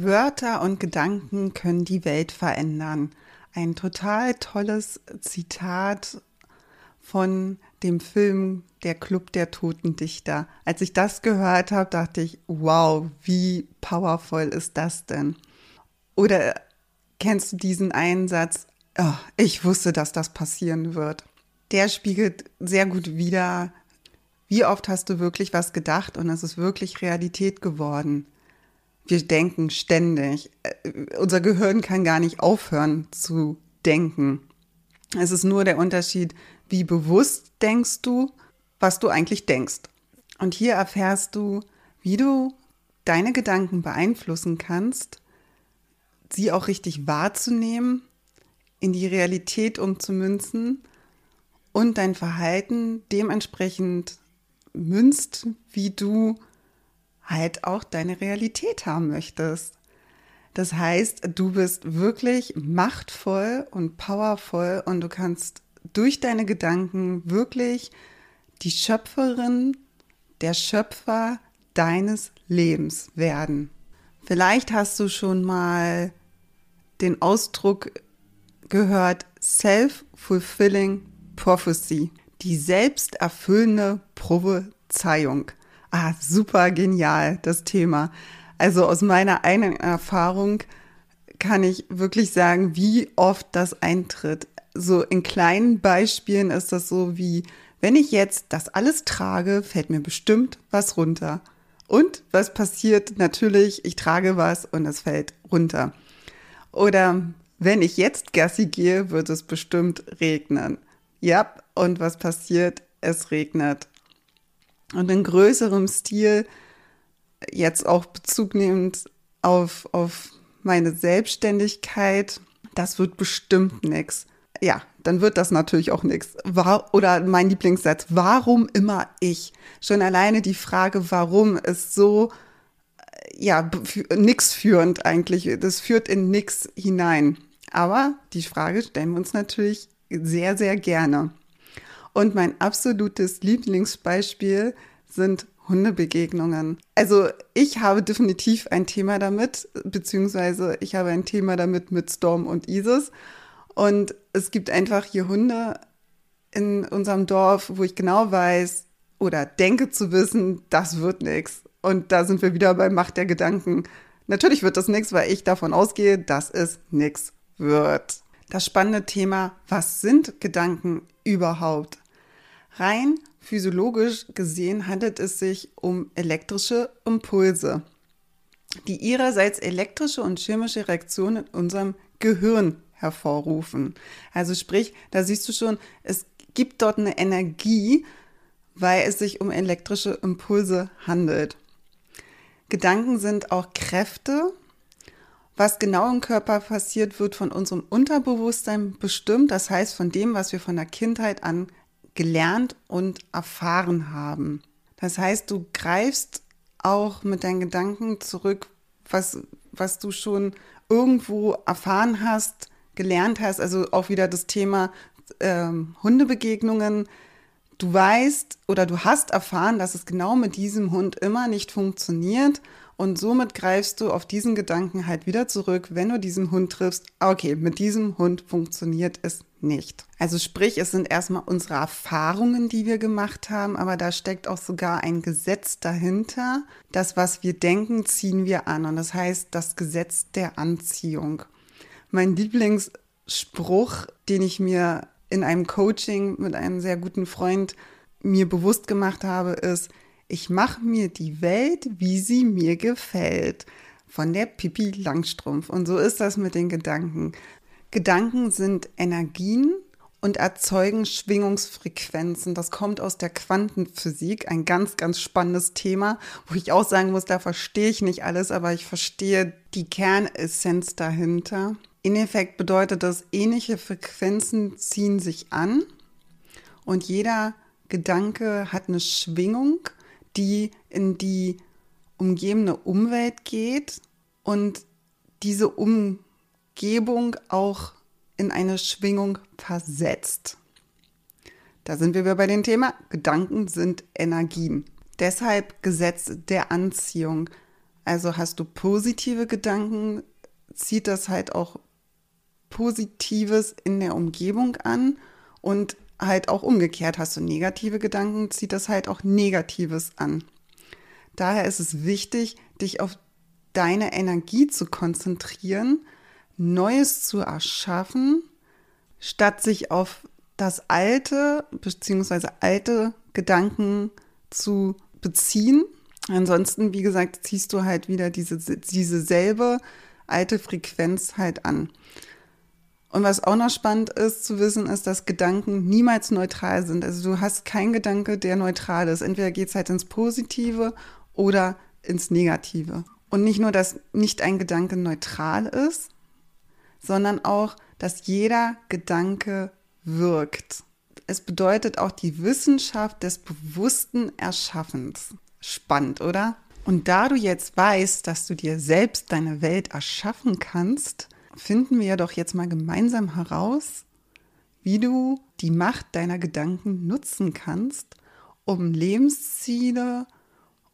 Wörter und Gedanken können die Welt verändern. Ein total tolles Zitat von dem Film Der Club der Toten Dichter. Als ich das gehört habe, dachte ich, wow, wie powerful ist das denn? Oder kennst du diesen Einsatz? Oh, ich wusste, dass das passieren wird. Der spiegelt sehr gut wider, wie oft hast du wirklich was gedacht und es ist wirklich Realität geworden. Wir denken ständig. Äh, unser Gehirn kann gar nicht aufhören zu denken. Es ist nur der Unterschied, wie bewusst denkst du, was du eigentlich denkst. Und hier erfährst du, wie du deine Gedanken beeinflussen kannst, sie auch richtig wahrzunehmen, in die Realität umzumünzen und dein Verhalten dementsprechend münzt, wie du halt auch deine Realität haben möchtest. Das heißt, du bist wirklich machtvoll und powervoll und du kannst durch deine Gedanken wirklich die Schöpferin, der Schöpfer deines Lebens werden. Vielleicht hast du schon mal den Ausdruck gehört, Self-Fulfilling Prophecy, die selbsterfüllende Prophezeiung. Ah, super genial, das Thema. Also aus meiner eigenen Erfahrung kann ich wirklich sagen, wie oft das eintritt. So in kleinen Beispielen ist das so wie, wenn ich jetzt das alles trage, fällt mir bestimmt was runter. Und was passiert? Natürlich, ich trage was und es fällt runter. Oder wenn ich jetzt Gassi gehe, wird es bestimmt regnen. Ja, und was passiert? Es regnet. Und in größerem Stil, jetzt auch Bezug nehmend auf, auf meine Selbstständigkeit, das wird bestimmt nichts. Ja, dann wird das natürlich auch nichts. Oder mein Lieblingssatz, warum immer ich? Schon alleine die Frage, warum, ist so, ja, nix führend eigentlich. Das führt in nix hinein. Aber die Frage stellen wir uns natürlich sehr, sehr gerne. Und mein absolutes Lieblingsbeispiel sind Hundebegegnungen. Also ich habe definitiv ein Thema damit, beziehungsweise ich habe ein Thema damit mit Storm und Isis. Und es gibt einfach hier Hunde in unserem Dorf, wo ich genau weiß oder denke zu wissen, das wird nichts. Und da sind wir wieder bei Macht der Gedanken. Natürlich wird das nichts, weil ich davon ausgehe, dass es nichts wird. Das spannende Thema, was sind Gedanken überhaupt? Rein physiologisch gesehen handelt es sich um elektrische Impulse, die ihrerseits elektrische und chemische Reaktionen in unserem Gehirn hervorrufen. Also sprich, da siehst du schon, es gibt dort eine Energie, weil es sich um elektrische Impulse handelt. Gedanken sind auch Kräfte. Was genau im Körper passiert, wird von unserem Unterbewusstsein bestimmt. Das heißt, von dem, was wir von der Kindheit an gelernt und erfahren haben. Das heißt, du greifst auch mit deinen Gedanken zurück, was, was du schon irgendwo erfahren hast, gelernt hast. Also auch wieder das Thema ähm, Hundebegegnungen. Du weißt oder du hast erfahren, dass es genau mit diesem Hund immer nicht funktioniert und somit greifst du auf diesen Gedanken halt wieder zurück, wenn du diesen Hund triffst. Okay, mit diesem Hund funktioniert es nicht. Also sprich, es sind erstmal unsere Erfahrungen, die wir gemacht haben, aber da steckt auch sogar ein Gesetz dahinter. Das, was wir denken, ziehen wir an. Und das heißt das Gesetz der Anziehung. Mein Lieblingsspruch, den ich mir in einem Coaching mit einem sehr guten Freund mir bewusst gemacht habe, ist, ich mache mir die Welt, wie sie mir gefällt. Von der Pippi Langstrumpf. Und so ist das mit den Gedanken. Gedanken sind Energien und erzeugen Schwingungsfrequenzen. Das kommt aus der Quantenphysik, ein ganz, ganz spannendes Thema, wo ich auch sagen muss, da verstehe ich nicht alles, aber ich verstehe die Kernessenz dahinter. In Effekt bedeutet das, ähnliche Frequenzen ziehen sich an und jeder Gedanke hat eine Schwingung, die in die umgebende Umwelt geht und diese Umgebung auch in eine Schwingung versetzt. Da sind wir wieder bei dem Thema, Gedanken sind Energien. Deshalb Gesetz der Anziehung. Also hast du positive Gedanken, zieht das halt auch Positives in der Umgebung an und halt auch umgekehrt hast du negative Gedanken, zieht das halt auch Negatives an. Daher ist es wichtig, dich auf deine Energie zu konzentrieren, Neues zu erschaffen, statt sich auf das alte bzw. alte Gedanken zu beziehen. Ansonsten, wie gesagt, ziehst du halt wieder diese, diese selbe alte Frequenz halt an. Und was auch noch spannend ist zu wissen, ist, dass Gedanken niemals neutral sind. Also du hast keinen Gedanke, der neutral ist. Entweder geht es halt ins Positive oder ins Negative. Und nicht nur, dass nicht ein Gedanke neutral ist, sondern auch, dass jeder Gedanke wirkt. Es bedeutet auch die Wissenschaft des bewussten Erschaffens. Spannend, oder? Und da du jetzt weißt, dass du dir selbst deine Welt erschaffen kannst, finden wir doch jetzt mal gemeinsam heraus, wie du die Macht deiner Gedanken nutzen kannst, um Lebensziele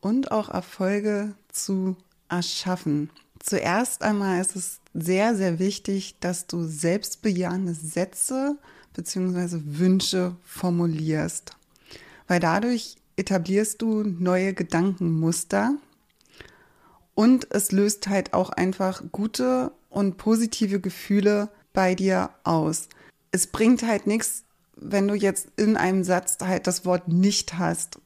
und auch Erfolge zu erschaffen. Zuerst einmal ist es sehr, sehr wichtig, dass du selbstbejahende Sätze bzw. Wünsche formulierst, weil dadurch etablierst du neue Gedankenmuster und es löst halt auch einfach gute und positive Gefühle bei dir aus. Es bringt halt nichts, wenn du jetzt in einem Satz halt das Wort nicht hast,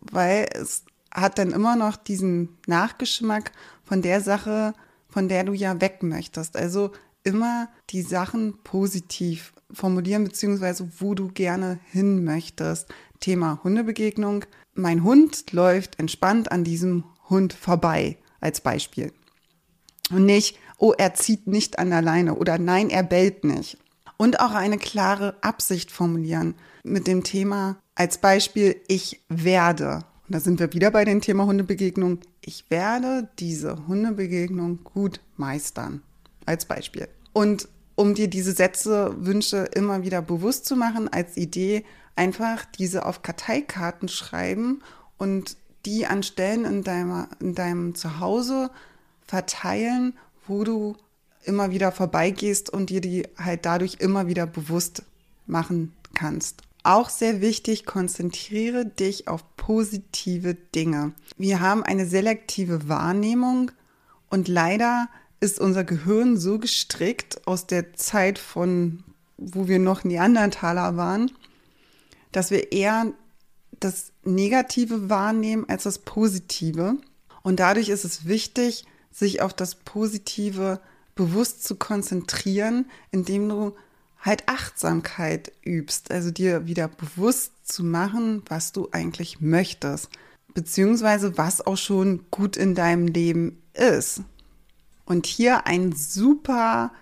weil es hat dann immer noch diesen Nachgeschmack von der Sache, von der du ja weg möchtest. Also immer die Sachen positiv formulieren, beziehungsweise wo du gerne hin möchtest. Thema Hundebegegnung. Mein Hund läuft entspannt an diesem Hund vorbei, als Beispiel. Und nicht, oh, er zieht nicht an der Leine oder nein, er bellt nicht. Und auch eine klare Absicht formulieren mit dem Thema als Beispiel, ich werde. Und da sind wir wieder bei dem Thema Hundebegegnung. Ich werde diese Hundebegegnung gut meistern. Als Beispiel. Und um dir diese Sätze, Wünsche immer wieder bewusst zu machen, als Idee, einfach diese auf Karteikarten schreiben und die an Stellen in, deiner, in deinem Zuhause verteilen, wo du immer wieder vorbeigehst und dir die halt dadurch immer wieder bewusst machen kannst. Auch sehr wichtig, konzentriere dich auf positive Dinge. Wir haben eine selektive Wahrnehmung und leider ist unser Gehirn so gestrickt aus der Zeit von, wo wir noch Neandertaler waren, dass wir eher das Negative wahrnehmen als das Positive. Und dadurch ist es wichtig, sich auf das Positive bewusst zu konzentrieren, indem du halt Achtsamkeit übst, also dir wieder bewusst zu machen, was du eigentlich möchtest, beziehungsweise was auch schon gut in deinem Leben ist. Und hier ein super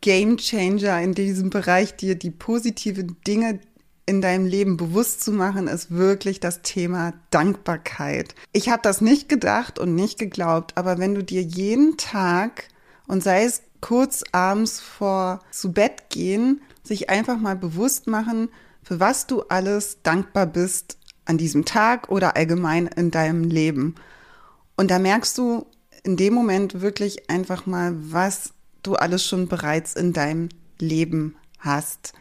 Game Changer in diesem Bereich, dir die positiven Dinge in deinem Leben bewusst zu machen, ist wirklich das Thema Dankbarkeit. Ich habe das nicht gedacht und nicht geglaubt, aber wenn du dir jeden Tag und sei es kurz abends vor zu Bett gehen, sich einfach mal bewusst machen, für was du alles dankbar bist an diesem Tag oder allgemein in deinem Leben. Und da merkst du in dem Moment wirklich einfach mal, was du alles schon bereits in deinem Leben hast.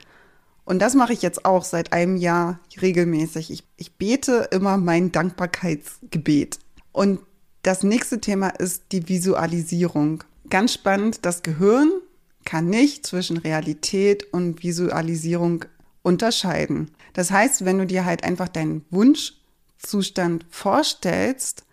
Und das mache ich jetzt auch seit einem Jahr regelmäßig. Ich, ich bete immer mein Dankbarkeitsgebet. Und das nächste Thema ist die Visualisierung. Ganz spannend, das Gehirn kann nicht zwischen Realität und Visualisierung unterscheiden. Das heißt, wenn du dir halt einfach deinen Wunschzustand vorstellst,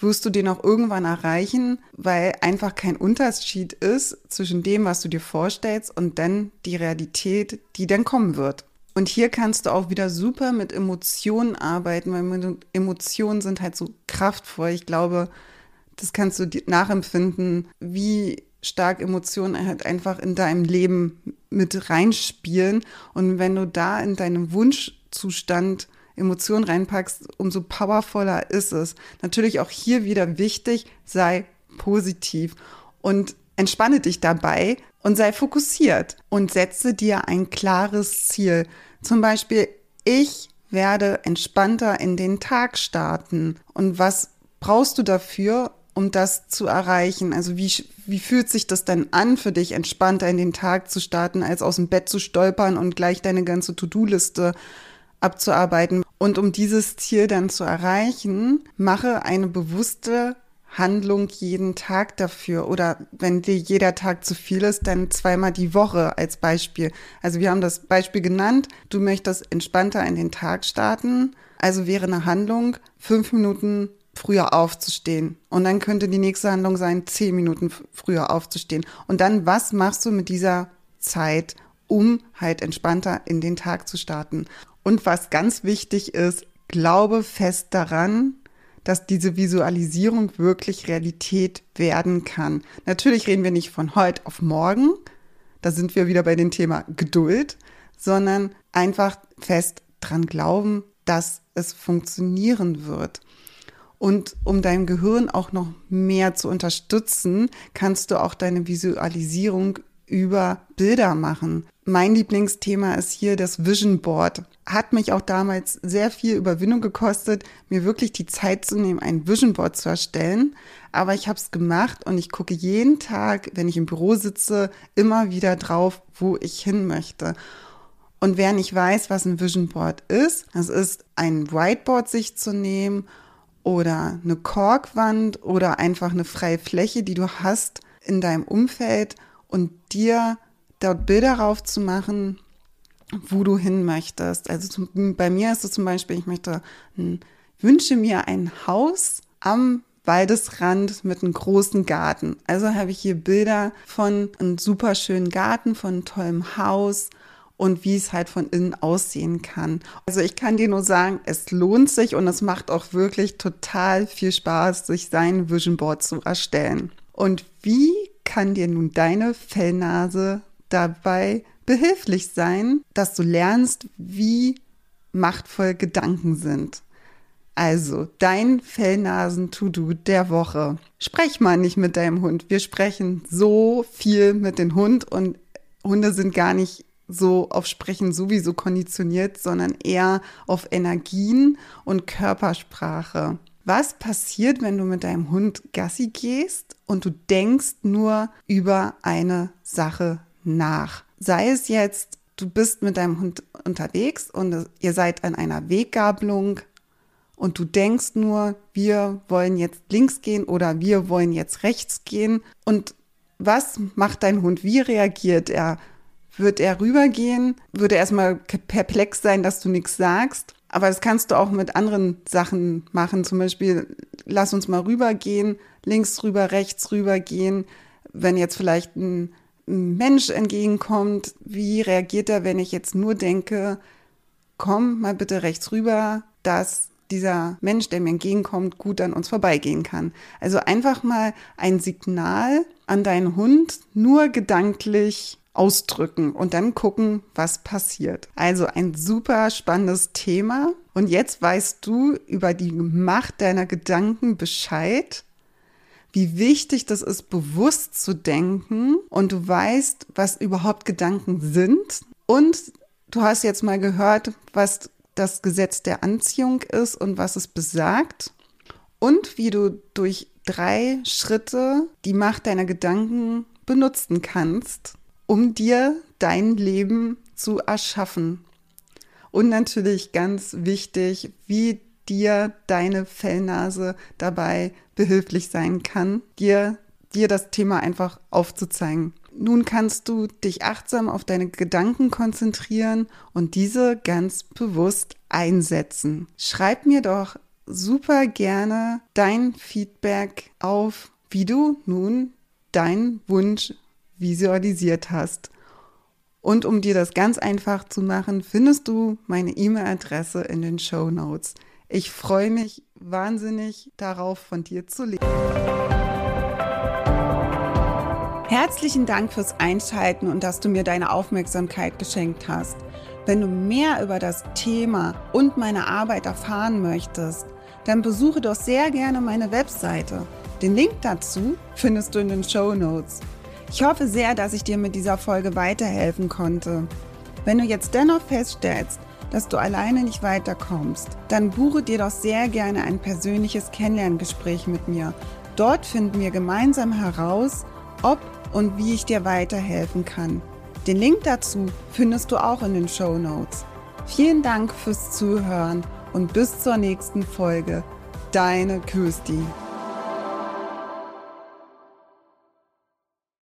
wirst du den auch irgendwann erreichen, weil einfach kein Unterschied ist zwischen dem, was du dir vorstellst und dann die Realität, die dann kommen wird. Und hier kannst du auch wieder super mit Emotionen arbeiten, weil Emotionen sind halt so kraftvoll. Ich glaube, das kannst du nachempfinden, wie stark Emotionen halt einfach in deinem Leben mit reinspielen. Und wenn du da in deinem Wunschzustand Emotionen reinpackst, umso powervoller ist es. Natürlich auch hier wieder wichtig, sei positiv und entspanne dich dabei und sei fokussiert und setze dir ein klares Ziel. Zum Beispiel, ich werde entspannter in den Tag starten. Und was brauchst du dafür, um das zu erreichen? Also wie, wie fühlt sich das denn an für dich, entspannter in den Tag zu starten, als aus dem Bett zu stolpern und gleich deine ganze To-Do-Liste abzuarbeiten? Und um dieses Ziel dann zu erreichen, mache eine bewusste Handlung jeden Tag dafür. Oder wenn dir jeder Tag zu viel ist, dann zweimal die Woche als Beispiel. Also wir haben das Beispiel genannt. Du möchtest entspannter in den Tag starten. Also wäre eine Handlung fünf Minuten früher aufzustehen. Und dann könnte die nächste Handlung sein, zehn Minuten früher aufzustehen. Und dann, was machst du mit dieser Zeit, um halt entspannter in den Tag zu starten? Und was ganz wichtig ist, glaube fest daran, dass diese Visualisierung wirklich Realität werden kann. Natürlich reden wir nicht von heute auf morgen, da sind wir wieder bei dem Thema Geduld, sondern einfach fest dran glauben, dass es funktionieren wird. Und um dein Gehirn auch noch mehr zu unterstützen, kannst du auch deine Visualisierung über Bilder machen. Mein Lieblingsthema ist hier das Vision Board. Hat mich auch damals sehr viel Überwindung gekostet, mir wirklich die Zeit zu nehmen, ein Vision Board zu erstellen. Aber ich habe es gemacht und ich gucke jeden Tag, wenn ich im Büro sitze, immer wieder drauf, wo ich hin möchte. Und wer nicht weiß, was ein Vision Board ist, das ist ein Whiteboard sich zu nehmen oder eine Korkwand oder einfach eine freie Fläche, die du hast in deinem Umfeld und dir dort Bilder raufzumachen, wo du hin möchtest. Also zum, bei mir ist es zum Beispiel, ich möchte, wünsche mir ein Haus am Waldesrand mit einem großen Garten. Also habe ich hier Bilder von einem super schönen Garten, von einem tollen Haus und wie es halt von innen aussehen kann. Also ich kann dir nur sagen, es lohnt sich und es macht auch wirklich total viel Spaß, sich sein Vision Board zu erstellen. Und wie kann dir nun deine Fellnase dabei behilflich sein, dass du lernst, wie machtvoll Gedanken sind? Also, dein Fellnasen-To-Do der Woche. Sprech mal nicht mit deinem Hund. Wir sprechen so viel mit dem Hund und Hunde sind gar nicht so auf Sprechen sowieso konditioniert, sondern eher auf Energien und Körpersprache. Was passiert, wenn du mit deinem Hund Gassi gehst und du denkst nur über eine Sache nach? Sei es jetzt, du bist mit deinem Hund unterwegs und ihr seid an einer Weggabelung und du denkst nur, wir wollen jetzt links gehen oder wir wollen jetzt rechts gehen. Und was macht dein Hund? Wie reagiert er? Wird er rübergehen? Würde er erstmal perplex sein, dass du nichts sagst? Aber das kannst du auch mit anderen Sachen machen. Zum Beispiel, lass uns mal rübergehen, links rüber, rechts rübergehen. Wenn jetzt vielleicht ein Mensch entgegenkommt, wie reagiert er, wenn ich jetzt nur denke, komm mal bitte rechts rüber, dass dieser Mensch, der mir entgegenkommt, gut an uns vorbeigehen kann. Also einfach mal ein Signal an deinen Hund, nur gedanklich ausdrücken und dann gucken, was passiert. Also ein super spannendes Thema. Und jetzt weißt du über die Macht deiner Gedanken Bescheid, wie wichtig das ist, bewusst zu denken und du weißt, was überhaupt Gedanken sind. Und du hast jetzt mal gehört, was das Gesetz der Anziehung ist und was es besagt. Und wie du durch drei Schritte die Macht deiner Gedanken benutzen kannst, um dir dein Leben zu erschaffen. Und natürlich ganz wichtig, wie dir deine Fellnase dabei behilflich sein kann, dir, dir das Thema einfach aufzuzeigen. Nun kannst du dich achtsam auf deine Gedanken konzentrieren und diese ganz bewusst einsetzen. Schreib mir doch super gerne dein Feedback auf, wie du nun deinen Wunsch visualisiert hast. Und um dir das ganz einfach zu machen, findest du meine E-Mail-Adresse in den Show Notes. Ich freue mich wahnsinnig darauf, von dir zu lesen. Herzlichen Dank fürs Einschalten und dass du mir deine Aufmerksamkeit geschenkt hast. Wenn du mehr über das Thema und meine Arbeit erfahren möchtest, dann besuche doch sehr gerne meine Webseite. Den Link dazu findest du in den Show Notes. Ich hoffe sehr, dass ich dir mit dieser Folge weiterhelfen konnte. Wenn du jetzt dennoch feststellst, dass du alleine nicht weiterkommst, dann buche dir doch sehr gerne ein persönliches Kennenlerngespräch mit mir. Dort finden wir gemeinsam heraus, ob und wie ich dir weiterhelfen kann. Den Link dazu findest du auch in den Show Notes. Vielen Dank fürs Zuhören und bis zur nächsten Folge. Deine Kirsti.